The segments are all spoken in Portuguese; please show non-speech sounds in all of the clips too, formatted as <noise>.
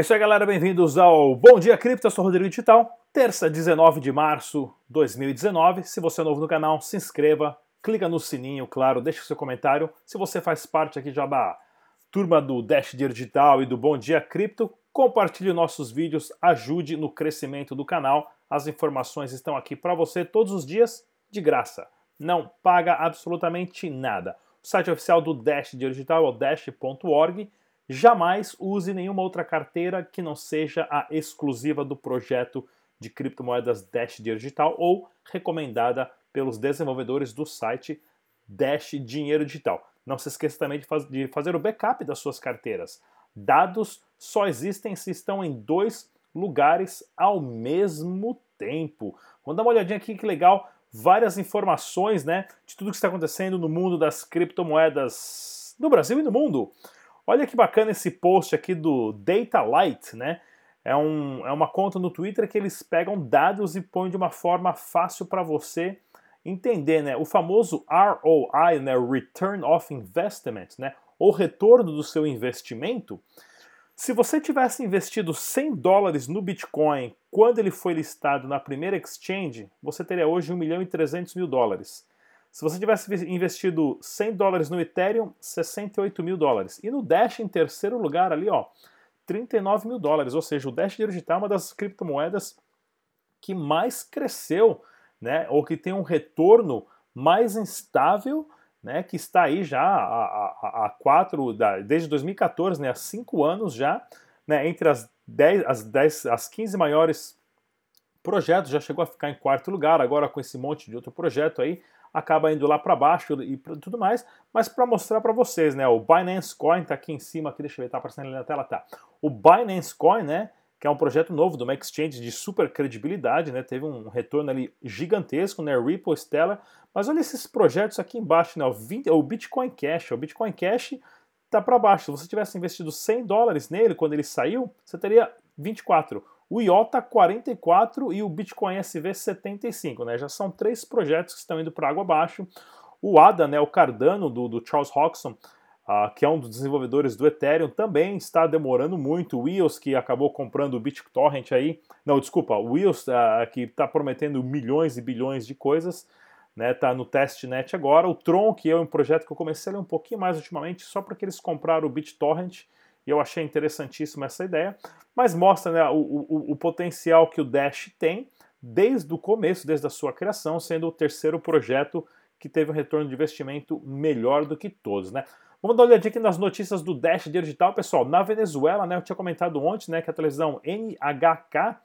É isso aí, galera. Bem-vindos ao Bom Dia Cripto. Eu sou o Rodrigo Digital. Terça, 19 de março de 2019. Se você é novo no canal, se inscreva, clica no sininho, claro, deixe seu comentário. Se você faz parte aqui já da turma do Dash Digital e do Bom Dia Cripto, compartilhe nossos vídeos, ajude no crescimento do canal. As informações estão aqui para você todos os dias de graça. Não paga absolutamente nada. O site oficial do Dash Digital é o dash.org jamais use nenhuma outra carteira que não seja a exclusiva do projeto de criptomoedas Dash Digital ou recomendada pelos desenvolvedores do site Dash Dinheiro Digital. Não se esqueça também de, faz, de fazer o backup das suas carteiras. Dados só existem se estão em dois lugares ao mesmo tempo. Vamos dar uma olhadinha aqui que legal, várias informações, né, de tudo que está acontecendo no mundo das criptomoedas no Brasil e no mundo. Olha que bacana esse post aqui do Data Light, né? É, um, é uma conta no Twitter que eles pegam dados e põem de uma forma fácil para você entender, né? O famoso ROI, né? Return of Investment, né? O retorno do seu investimento. Se você tivesse investido 100 dólares no Bitcoin quando ele foi listado na primeira exchange, você teria hoje 1 milhão e 300 mil dólares. Se você tivesse investido 100 dólares no Ethereum, 68 mil dólares. E no Dash, em terceiro lugar, ali, ó, 39 mil dólares. Ou seja, o Dash Digital é uma das criptomoedas que mais cresceu, né? Ou que tem um retorno mais instável, né? Que está aí já há, há, quatro, desde 2014, né? Há cinco anos já, né? Entre as 10, as 10, as 15 maiores projetos, já chegou a ficar em quarto lugar, agora com esse monte de outro projeto aí, acaba indo lá para baixo e tudo mais, mas para mostrar para vocês, né, o Binance Coin está aqui em cima, aqui, deixa eu ver, tá aparecendo ali na tela, tá. O Binance Coin, né, que é um projeto novo de uma exchange de super credibilidade, né, teve um retorno ali gigantesco, né, Ripple, Stellar, mas olha esses projetos aqui embaixo, né, o, 20, o Bitcoin Cash, o Bitcoin Cash tá para baixo, se você tivesse investido 100 dólares nele quando ele saiu, você teria 24 o IOTA 44 e o Bitcoin SV 75, né? Já são três projetos que estão indo para água abaixo. O ADA, né, o Cardano do, do Charles Hodgson, uh, que é um dos desenvolvedores do Ethereum, também está demorando muito. O EOS, que acabou comprando o BitTorrent aí, não, desculpa, o EOS, uh, que está prometendo milhões e bilhões de coisas, né, tá no testnet agora. O Tron, que é um projeto que eu comecei a ler um pouquinho mais ultimamente, só porque eles compraram o BitTorrent, e eu achei interessantíssima essa ideia, mas mostra né, o, o, o potencial que o Dash tem desde o começo, desde a sua criação, sendo o terceiro projeto que teve um retorno de investimento melhor do que todos, né? Vamos dar uma olhadinha aqui nas notícias do Dash Digital, pessoal. Na Venezuela, né, eu tinha comentado ontem, né, que a televisão NHK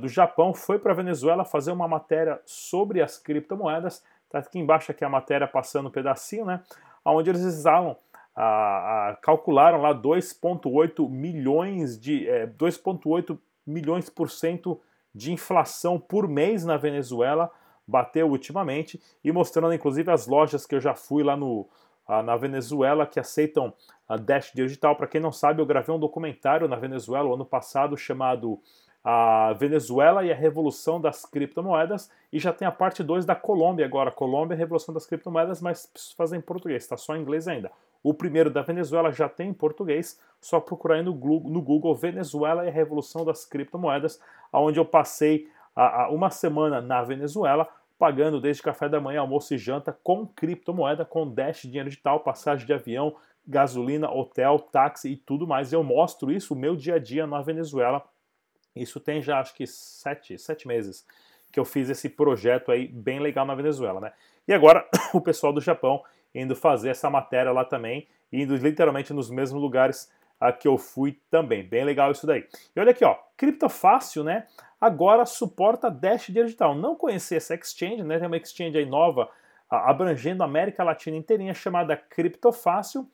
do Japão foi para a Venezuela fazer uma matéria sobre as criptomoedas. Tá aqui embaixo aqui a matéria passando um pedacinho, né, onde eles exalam a, a, calcularam lá 2,8 milhões de é, 2,8 milhões por cento de inflação por mês na Venezuela, bateu ultimamente, e mostrando inclusive as lojas que eu já fui lá no, na Venezuela que aceitam a Dash Digital. Para quem não sabe, eu gravei um documentário na Venezuela o ano passado chamado a Venezuela e a Revolução das Criptomoedas, e já tem a parte 2 da Colômbia agora. Colômbia, a Revolução das Criptomoedas, mas preciso fazer em português, está só em inglês ainda. O primeiro da Venezuela já tem em português, só procurar no, Google Venezuela e a Revolução das Criptomoedas, onde eu passei uma semana na Venezuela, pagando desde café da manhã, almoço e janta com criptomoeda, com Dash, dinheiro digital, passagem de avião, gasolina, hotel, táxi e tudo mais. Eu mostro isso, o meu dia a dia na Venezuela. Isso tem já acho que sete, sete meses que eu fiz esse projeto aí bem legal na Venezuela, né? E agora <coughs> o pessoal do Japão indo fazer essa matéria lá também, indo literalmente nos mesmos lugares a que eu fui também. Bem legal isso daí. E olha aqui, ó, Criptofácil, né? Agora suporta Dash Digital. Não conhecia essa exchange, né? Tem uma exchange aí nova abrangendo a América Latina inteirinha chamada Criptofácil.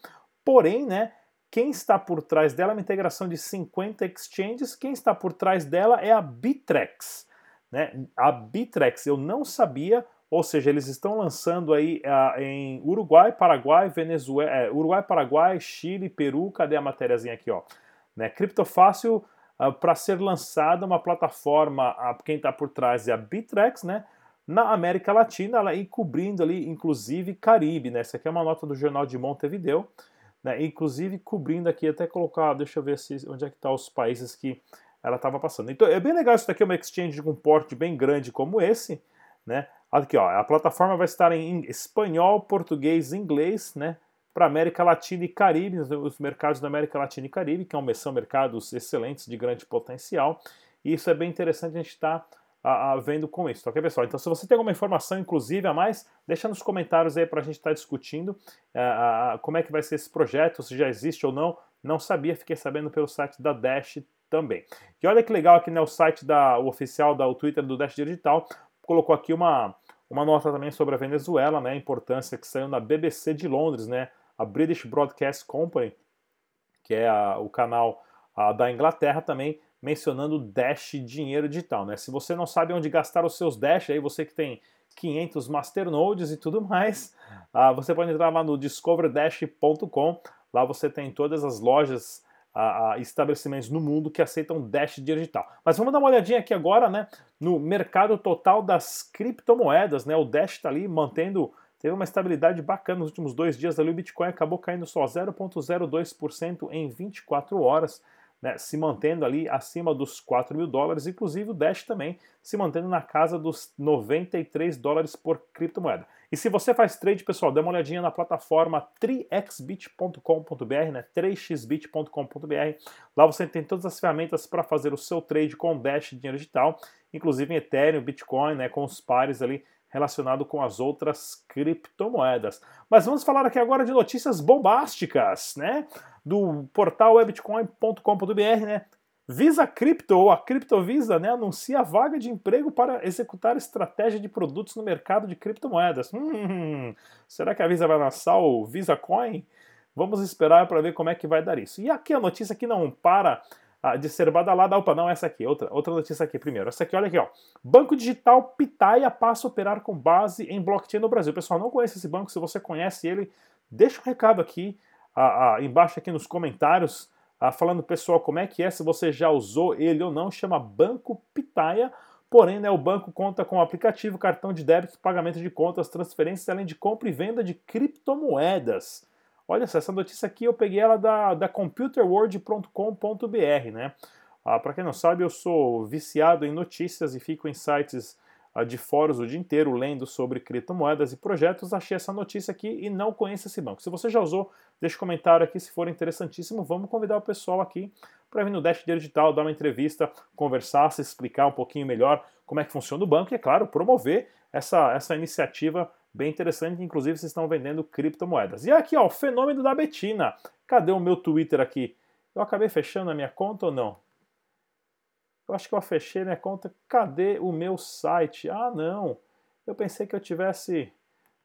Porém, né, quem está por trás dela é uma integração de 50 exchanges. Quem está por trás dela é a Bitrex. Né? A Bitrex eu não sabia, ou seja, eles estão lançando aí uh, em Uruguai, Paraguai, Venezuela, é, Uruguai, Paraguai, Chile, Peru, cadê a matériazinha aqui, ó? Né? Criptofácil uh, ah, para ser lançada uma plataforma, uh, quem está por trás é a Bitrex, né? Na América Latina, ela cobrindo ali, inclusive, Caribe, né? Essa aqui é uma nota do jornal de Montevideo. né? inclusive cobrindo aqui, até colocar, deixa eu ver se, onde é que tá os países que ela estava passando. Então é bem legal isso daqui, é uma exchange com um porte bem grande como esse, né? Aqui, ó, a plataforma vai estar em espanhol, português e inglês, né? Para América Latina e Caribe, os mercados da América Latina e Caribe, que são mercados excelentes de grande potencial. E isso é bem interessante a gente estar tá a, a, vendo com isso, ok, pessoal? Então, se você tem alguma informação, inclusive, a mais, deixa nos comentários aí para a gente estar tá discutindo uh, como é que vai ser esse projeto, se já existe ou não. Não sabia, fiquei sabendo pelo site da Dash também. E olha que legal aqui, né, o site da, o oficial da o Twitter do Dash Digital colocou aqui uma, uma nota também sobre a Venezuela, né, a importância que saiu na BBC de Londres, né, a British Broadcast Company, que é a, o canal a, da Inglaterra também, mencionando Dash dinheiro digital, né? Se você não sabe onde gastar os seus Dash, aí você que tem 500 masternodes e tudo mais, uh, você pode entrar lá no discoverdash.com. Lá você tem todas as lojas, uh, uh, estabelecimentos no mundo que aceitam Dash digital. Mas vamos dar uma olhadinha aqui agora, né? No mercado total das criptomoedas, né? O Dash está ali mantendo teve uma estabilidade bacana nos últimos dois dias ali. O Bitcoin acabou caindo só 0,02% em 24 horas né, se mantendo ali acima dos 4 mil dólares, inclusive o Dash também se mantendo na casa dos 93 dólares por criptomoeda. E se você faz trade, pessoal, dê uma olhadinha na plataforma 3xbit.com.br, né, 3xbit.com.br. Lá você tem todas as ferramentas para fazer o seu trade com Dash dinheiro digital, inclusive em Ethereum, Bitcoin, né, com os pares ali relacionado com as outras criptomoedas. Mas vamos falar aqui agora de notícias bombásticas, né? Do portal webitcoin.com.br, né? Visa Crypto, ou a Criptovisa, né, anuncia vaga de emprego para executar estratégia de produtos no mercado de criptomoedas. Hum, será que a Visa vai lançar o Visa Coin? Vamos esperar para ver como é que vai dar isso. E aqui a notícia que não para de ser badalada. Opa, não, essa aqui, outra, outra notícia aqui primeiro. Essa aqui, olha aqui, ó. Banco Digital Pitaia passa a operar com base em blockchain no Brasil. Pessoal, não conhece esse banco, se você conhece ele, deixa um recado aqui, ah, ah, embaixo aqui nos comentários, ah, falando, pessoal, como é que é, se você já usou ele ou não, chama Banco Pitaia. Porém, né, o banco conta com aplicativo, cartão de débito, pagamento de contas, transferências, além de compra e venda de criptomoedas. Olha só, essa notícia aqui eu peguei ela da, da computerworld.com.br, né? Ah, Para quem não sabe, eu sou viciado em notícias e fico em sites ah, de fóruns o dia inteiro lendo sobre criptomoedas e projetos. Achei essa notícia aqui e não conheço esse banco. Se você já usou, deixe um comentário aqui se for interessantíssimo. Vamos convidar o pessoal aqui para vir no Dash Digital, dar uma entrevista, conversar, se explicar um pouquinho melhor como é que funciona o banco e, é claro, promover essa, essa iniciativa bem interessante, inclusive vocês estão vendendo criptomoedas. E aqui, ó, o fenômeno da Betina. Cadê o meu Twitter aqui? Eu acabei fechando a minha conta ou não? Eu acho que eu fechei minha conta. Cadê o meu site? Ah, não. Eu pensei que eu tivesse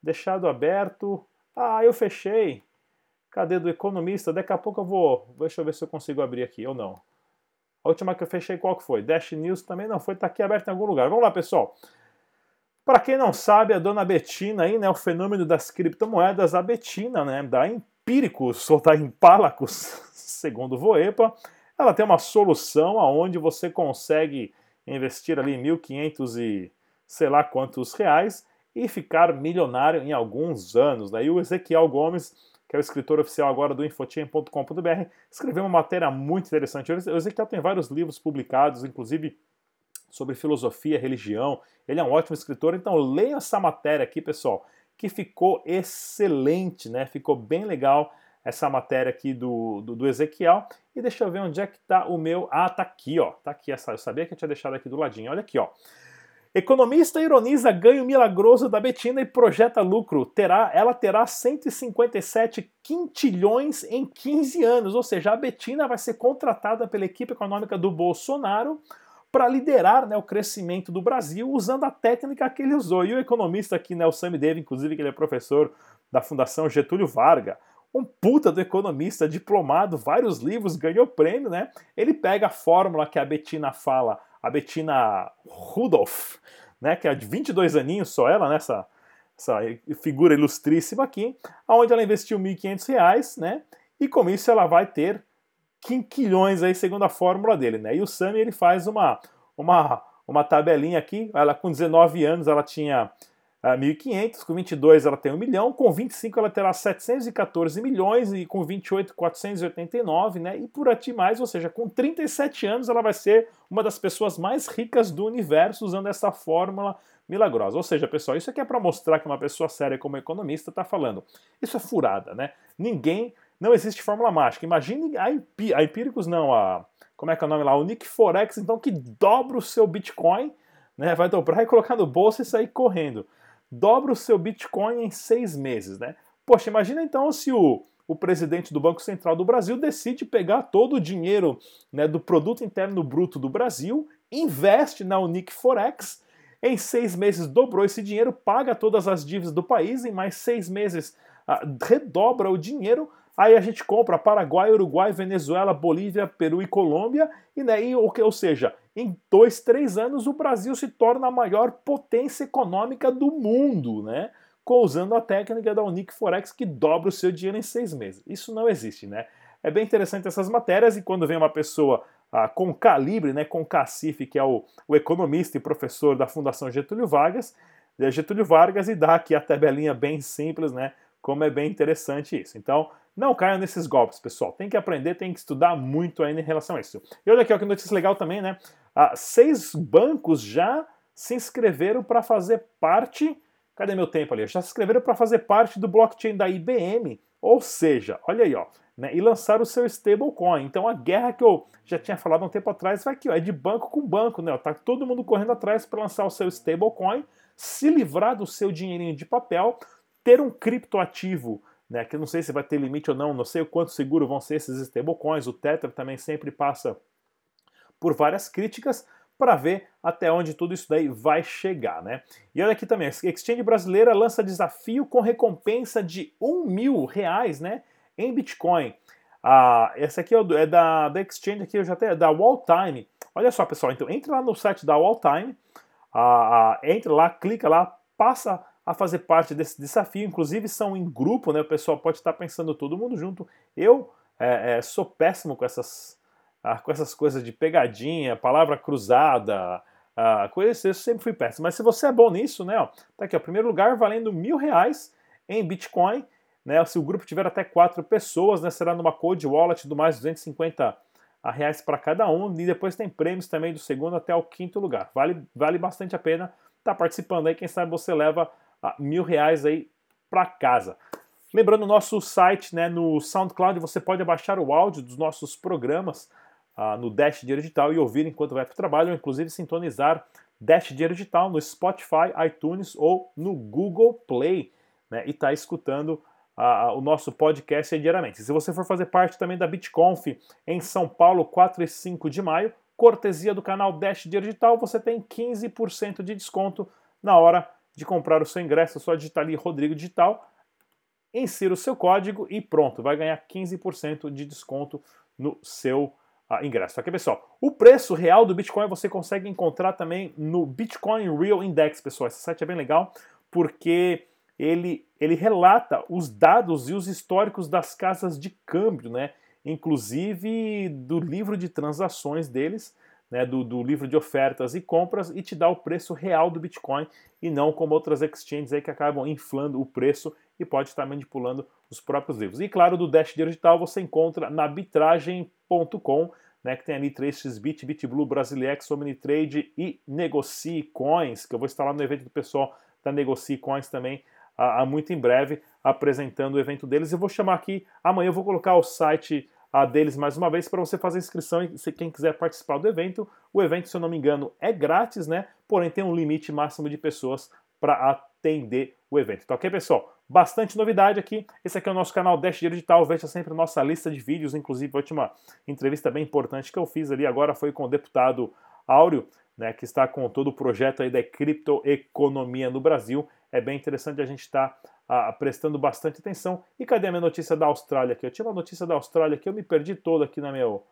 deixado aberto. Ah, eu fechei. Cadê do economista? Daqui a pouco eu vou. Deixa eu ver se eu consigo abrir aqui ou não. A última que eu fechei, qual que foi? Dash News também não foi, tá aqui aberto em algum lugar. Vamos lá, pessoal. Para quem não sabe, a dona Betina aí, né, o fenômeno das criptomoedas, a Betina, né, da Empíricos ou da Impalacos, <laughs> segundo o Voepa, ela tem uma solução aonde você consegue investir ali 1.500 e sei lá quantos reais e ficar milionário em alguns anos. Daí o Ezequiel Gomes, que é o escritor oficial agora do infotim.com.br, escreveu uma matéria muito interessante. O Ezequiel tem vários livros publicados, inclusive sobre filosofia, religião. Ele é um ótimo escritor, então leiam essa matéria aqui, pessoal, que ficou excelente, né? Ficou bem legal essa matéria aqui do, do, do Ezequiel. E deixa eu ver onde é que tá o meu. Ah, tá aqui, ó. Tá aqui essa. Eu sabia que eu tinha deixado aqui do ladinho. Olha aqui, ó. Economista ironiza ganho milagroso da Betina e projeta lucro. Terá, ela terá 157 quintilhões em 15 anos, ou seja, a Betina vai ser contratada pela equipe econômica do Bolsonaro para liderar né, o crescimento do Brasil usando a técnica que ele usou. E o economista aqui, né, o Sammy Davis, inclusive, que ele é professor da Fundação Getúlio Vargas, um puta do economista, diplomado, vários livros, ganhou prêmio, né? Ele pega a fórmula que a Bettina fala, a Bettina Rudolph, né, que é de 22 aninhos só ela, nessa né, essa figura ilustríssima aqui, onde ela investiu R$ 1.500, né? E com isso ela vai ter quinquilhões aí, segundo a fórmula dele, né? E o Sami ele faz uma, uma, uma tabelinha aqui, ela com 19 anos ela tinha 1.500, com 22 ela tem 1 milhão, com 25 ela terá 714 milhões e com 28 489, né? E por aqui mais, ou seja, com 37 anos ela vai ser uma das pessoas mais ricas do universo usando essa fórmula milagrosa. Ou seja, pessoal, isso aqui é para mostrar que uma pessoa séria como economista está falando. Isso é furada, né? Ninguém, não existe fórmula mágica. Imagine a, a Empíricos não, a como é que é o nome lá, o Nick Forex, então que dobra o seu Bitcoin, né? Vai dobrar e colocar no bolso e sair correndo dobra o seu Bitcoin em seis meses, né? Poxa, imagina então se o, o presidente do Banco Central do Brasil decide pegar todo o dinheiro né, do produto interno bruto do Brasil, investe na Unique Forex, em seis meses dobrou esse dinheiro, paga todas as dívidas do país, em mais seis meses ah, redobra o dinheiro, aí a gente compra Paraguai, Uruguai, Venezuela, Bolívia, Peru e Colômbia, e, né, e, ou seja, em dois, três anos o Brasil se torna a maior potência econômica do mundo, né? Usando a técnica da Unique Forex que dobra o seu dinheiro em seis meses. Isso não existe, né? É bem interessante essas matérias e quando vem uma pessoa ah, com calibre, né, com cacife, que é o, o economista e professor da Fundação Getúlio Vargas, é Getúlio Vargas e dá aqui a tabelinha bem simples, né? Como é bem interessante isso. Então, não caiam nesses golpes, pessoal. Tem que aprender, tem que estudar muito ainda em relação a isso. E olha aqui, ó, que notícia legal também, né? Ah, seis bancos já se inscreveram para fazer parte. Cadê meu tempo ali? Já se inscreveram para fazer parte do blockchain da IBM. Ou seja, olha aí, ó, né, e lançaram o seu stablecoin. Então a guerra que eu já tinha falado um tempo atrás vai aqui, ó, é de banco com banco, né? Tá todo mundo correndo atrás para lançar o seu stablecoin, se livrar do seu dinheirinho de papel, ter um criptoativo né, que não sei se vai ter limite ou não, não sei o quanto seguro vão ser esses stablecoins, o Tether também sempre passa por várias críticas para ver até onde tudo isso daí vai chegar, né? E olha aqui também, a Exchange brasileira lança desafio com recompensa de um mil reais, né, em Bitcoin. Ah, essa aqui é, é da, da Exchange aqui, eu já até da Walltime. Olha só, pessoal, então entre lá no site da Walltime, ah, ah, entre lá, clica lá, passa a fazer parte desse desafio. Inclusive são em grupo, né? O pessoal pode estar pensando todo mundo junto. Eu é, é, sou péssimo com essas, ah, com essas coisas de pegadinha, palavra cruzada, ah, coisas eu sempre fui péssimo. Mas se você é bom nisso, né? Ó, tá aqui, ó, primeiro lugar valendo mil reais em Bitcoin. Né, se o grupo tiver até quatro pessoas, né, será numa Code Wallet do mais 250 reais para cada um. E depois tem prêmios também do segundo até o quinto lugar. Vale, vale bastante a pena estar tá participando aí. Quem sabe você leva mil reais aí para casa. Lembrando, nosso site, né, no SoundCloud, você pode baixar o áudio dos nossos programas ah, no Dash Dinheiro Digital e ouvir enquanto vai para o trabalho, ou inclusive sintonizar Dash Dinheiro Digital no Spotify, iTunes ou no Google Play, né, e está escutando ah, o nosso podcast diariamente. Se você for fazer parte também da BitConf em São Paulo, 4 e 5 de maio, cortesia do canal Dash Dinheiro Digital, você tem 15% de desconto na hora de comprar o seu ingresso, só digitar ali Rodrigo Digital, insira o seu código e pronto, vai ganhar 15% de desconto no seu uh, ingresso. Aqui, pessoal, o preço real do Bitcoin você consegue encontrar também no Bitcoin Real Index, pessoal. Esse site é bem legal porque ele, ele relata os dados e os históricos das casas de câmbio, né? Inclusive do livro de transações deles né, do, do, livro de ofertas e compras e te dá o preço real do Bitcoin e não como outras exchanges aí que acabam inflando o preço e pode estar manipulando os próprios livros. E claro, do Dash Digital você encontra na arbitragem.com, né, que tem ali 3xBit, BitBlue, Brasilex, Omnitrade e Negocie Coins, que eu vou estar lá no evento do pessoal da Negocie Coins também, há muito em breve, apresentando o evento deles. Eu vou chamar aqui, amanhã eu vou colocar o site a deles mais uma vez para você fazer inscrição e se quem quiser participar do evento. O evento, se eu não me engano, é grátis, né? Porém tem um limite máximo de pessoas para atender o evento. Tá ok, pessoal? Bastante novidade aqui. Esse aqui é o nosso canal Dash Dinheiro Digital. Veja sempre nossa lista de vídeos. Inclusive, a última entrevista bem importante que eu fiz ali agora foi com o deputado Áureo, né, que está com todo o projeto aí da criptoeconomia no Brasil. É bem interessante a gente estar tá ah, prestando bastante atenção. E cadê a minha notícia da Austrália aqui? Eu tinha uma notícia da Austrália que eu me perdi toda aqui no meu,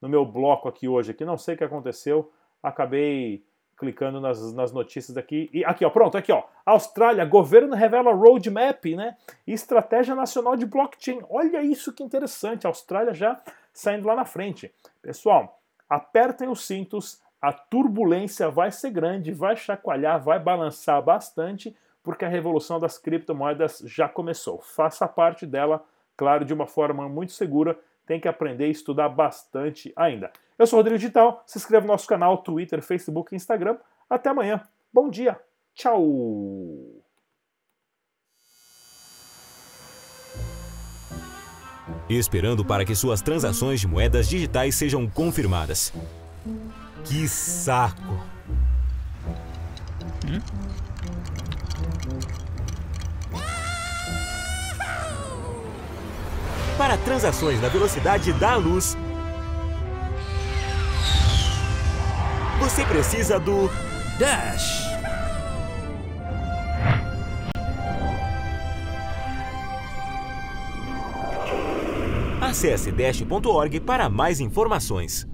no meu bloco aqui hoje, aqui não sei o que aconteceu, acabei clicando nas, nas notícias daqui. E aqui, ó, pronto, aqui, ó. Austrália, governo revela roadmap, né? Estratégia nacional de blockchain. Olha isso que interessante. A Austrália já saindo lá na frente. Pessoal, apertem os cintos, a turbulência vai ser grande, vai chacoalhar, vai balançar bastante porque a revolução das criptomoedas já começou. Faça parte dela, claro, de uma forma muito segura. Tem que aprender e estudar bastante ainda. Eu sou o Rodrigo Digital, se inscreva no nosso canal, Twitter, Facebook e Instagram. Até amanhã. Bom dia. Tchau. Esperando para que suas transações de moedas digitais sejam confirmadas. Que saco! Hum? Para transações na velocidade da luz, você precisa do Dash. Acesse dash.org para mais informações.